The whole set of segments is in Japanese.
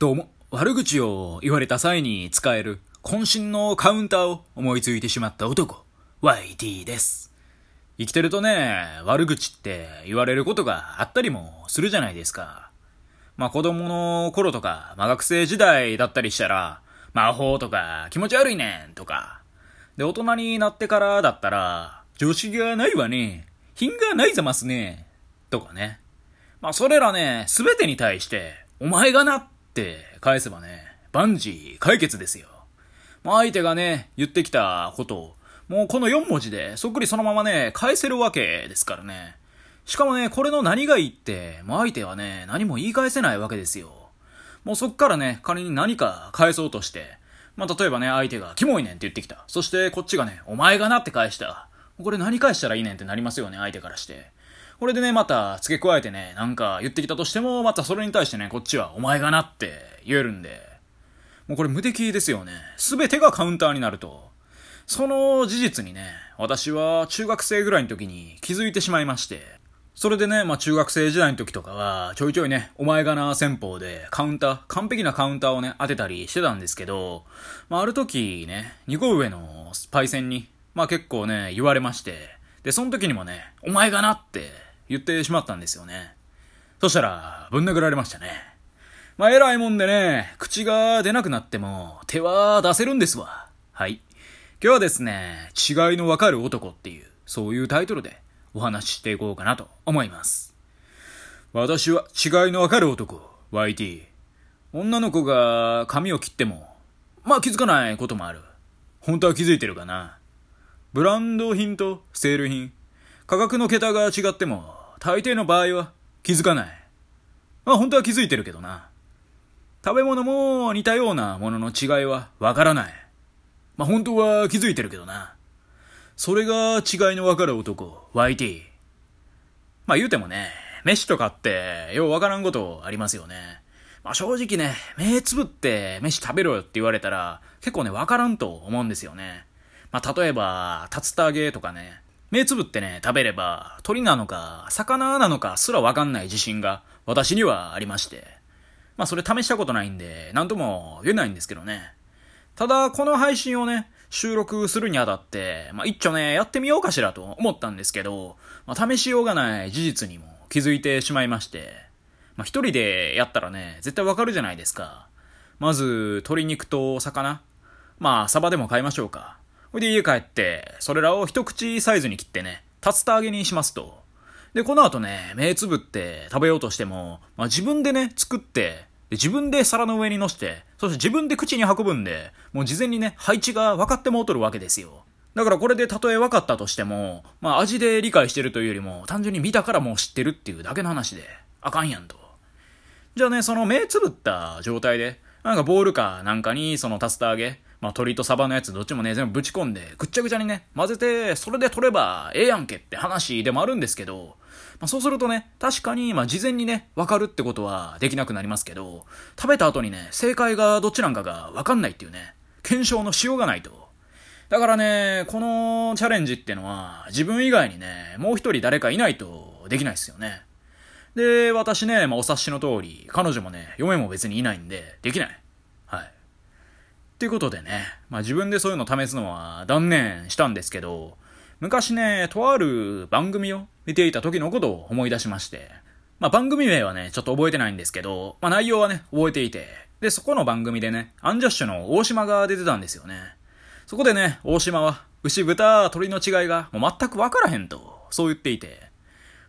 どうも、悪口を言われた際に使える渾身のカウンターを思いついてしまった男、YT です。生きてるとね、悪口って言われることがあったりもするじゃないですか。まあ子供の頃とか、まあ学生時代だったりしたら、魔法とか気持ち悪いねんとか。で、大人になってからだったら、常識がないわね。品がないざますね。とかね。まあそれらね、すべてに対して、お前がなっって返せばね、万事解決ですよ。まあ相手がね、言ってきたことを、もうこの4文字でそっくりそのままね、返せるわけですからね。しかもね、これの何がいいって、もう相手はね、何も言い返せないわけですよ。もうそっからね、仮に何か返そうとして、まあ例えばね、相手がキモいねんって言ってきた。そしてこっちがね、お前がなって返した。これ何返したらいいねんってなりますよね、相手からして。これでね、また付け加えてね、なんか言ってきたとしても、またそれに対してね、こっちはお前がなって言えるんで、もうこれ無敵ですよね。すべてがカウンターになると。その事実にね、私は中学生ぐらいの時に気づいてしまいまして、それでね、まあ中学生時代の時とかは、ちょいちょいね、お前がな戦法でカウンター、完璧なカウンターをね、当てたりしてたんですけど、まあある時ね、2個上のパイセンに、まあ結構ね、言われまして、で、その時にもね、お前がなって言ってしまったんですよね。そしたら、ぶん殴られましたね。まあ偉いもんでね、口が出なくなっても、手は出せるんですわ。はい。今日はですね、違いのわかる男っていう、そういうタイトルでお話ししていこうかなと思います。私は違いのわかる男、YT。女の子が髪を切っても、まあ気づかないこともある。本当は気づいてるかな。ブランド品とセール品、価格の桁が違っても、大抵の場合は気づかない。まあ本当は気づいてるけどな。食べ物も似たようなものの違いはわからない。まあ本当は気づいてるけどな。それが違いのわかる男、YT。まあ言うてもね、飯とかってようわからんことありますよね。まあ正直ね、目つぶって飯食べろよって言われたら結構ね、わからんと思うんですよね。まあ例えば、竜田揚げとかね、目つぶってね、食べれば鳥なのか魚なのかすらわかんない自信が私にはありまして。まあそれ試したことないんで、なんとも言えないんですけどね。ただ、この配信をね、収録するにあたって、まあ、一丁ね、やってみようかしらと思ったんですけど、まあ、試しようがない事実にも気づいてしまいまして、まあ、一人でやったらね、絶対わかるじゃないですか。まず、鶏肉と魚。まあ、サバでも買いましょうか。ほいで家帰って、それらを一口サイズに切ってね、竜田揚げにしますと。で、この後ね、目つぶって食べようとしても、まあ、自分でね、作って、で自分で皿の上に乗せて、そして自分で口に運ぶんで、もう事前にね、配置が分かってもうとるわけですよ。だからこれでたとえ分かったとしても、まあ味で理解してるというよりも、単純に見たからもう知ってるっていうだけの話で、あかんやんと。じゃあね、その目つぶった状態で、なんかボールかなんかにその竜田揚げ、まあ鳥とサバのやつどっちもね、全部ぶち込んで、ぐっちゃぐちゃにね、混ぜて、それで取ればええやんけって話でもあるんですけど、まあ、そうするとね、確かに、まあ、事前にね、わかるってことはできなくなりますけど、食べた後にね、正解がどっちなんかがわかんないっていうね、検証のしようがないと。だからね、このチャレンジってのは、自分以外にね、もう一人誰かいないとできないですよね。で、私ね、まあ、お察しの通り、彼女もね、嫁も別にいないんで、できな。い。っていうことでね、まあ、自分でそういうの試すのは断念したんですけど、昔ね、とある番組を見ていた時のことを思い出しまして、まあ番組名はね、ちょっと覚えてないんですけど、まあ内容はね、覚えていて、で、そこの番組でね、アンジャッシュの大島が出てたんですよね。そこでね、大島は、牛、豚、鳥の違いがもう全くわからへんと、そう言っていて、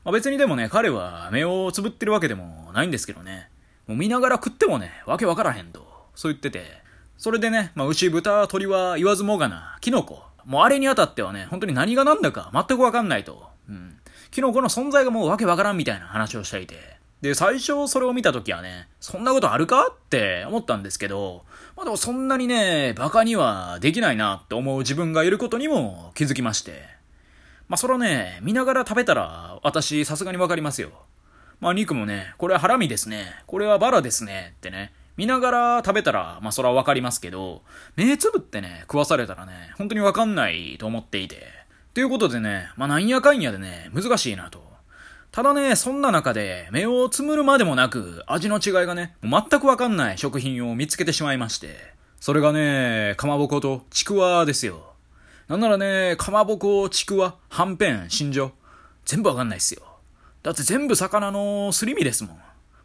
まあ別にでもね、彼は目をつぶってるわけでもないんですけどね、もう見ながら食ってもね、わけわからへんと、そう言ってて、それでね、まあ牛、豚、鳥は言わずもがな、キノコ、もうあれにあたってはね、本当に何が何だか全くわかんないと。うん。キノコの存在がもうわけわからんみたいな話をしていて。で、最初それを見た時はね、そんなことあるかって思ったんですけど、まあでもそんなにね、バカにはできないなって思う自分がいることにも気づきまして。まあそれをね、見ながら食べたら、私さすがにわかりますよ。まあ肉もね、これはハラミですね。これはバラですね。ってね。見ながら食べたら、まあそれはわかりますけど、目つぶってね、食わされたらね、本当にわかんないと思っていて。ということでね、まあなんやかんやでね、難しいなと。ただね、そんな中で目をつむるまでもなく味の違いがね、全くわかんない食品を見つけてしまいまして、それがね、かまぼことちくわですよ。なんならね、かまぼこ、ちくわ、はんぺん、新庄、全部わかんないっすよ。だって全部魚のすり身ですもん。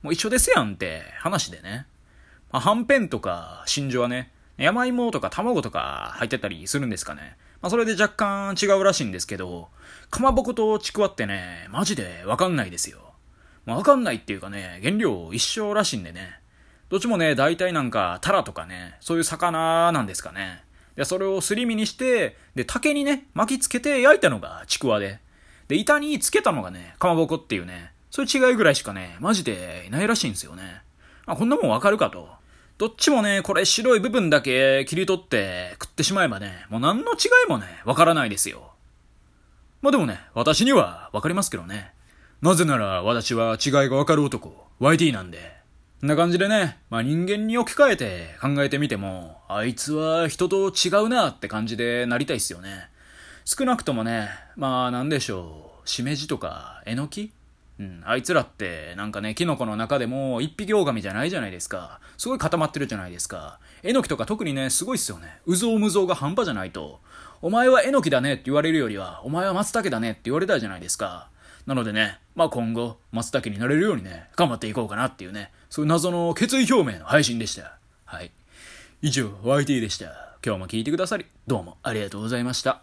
もう一緒ですやんって話でね。まあ、はんぺんとか真珠はね、山芋とか卵とか入ってたりするんですかね。まあ、それで若干違うらしいんですけど、かまぼことちくわってね、マジでわかんないですよ。まあ、わかんないっていうかね、原料一緒らしいんでね。どっちもね、大体なんか、タラとかね、そういう魚なんですかね。で、それをすり身にして、で、竹にね、巻きつけて焼いたのがちくわで。で、板につけたのがね、かまぼこっていうね、そういう違いぐらいしかね、マジでいないらしいんですよね。まあ、こんなもんわかるかと。どっちもね、これ白い部分だけ切り取って食ってしまえばね、もう何の違いもね、わからないですよ。まあでもね、私にはわかりますけどね。なぜなら私は違いがわかる男、YT なんで。んな感じでね、まあ人間に置き換えて考えてみても、あいつは人と違うなって感じでなりたいっすよね。少なくともね、まあなんでしょう、しめじとか、えのきうん、あいつらって、なんかね、キノコの中でも一匹狼じゃないじゃないですか。すごい固まってるじゃないですか。えのきとか特にね、すごいっすよね。うぞうむぞうが半端じゃないと。お前はえのきだねって言われるよりは、お前は松茸だねって言われたじゃないですか。なのでね、まあ今後、松茸になれるようにね、頑張っていこうかなっていうね、そういう謎の決意表明の配信でした。はい。以上、YT でした。今日も聞いてくださり、どうもありがとうございました。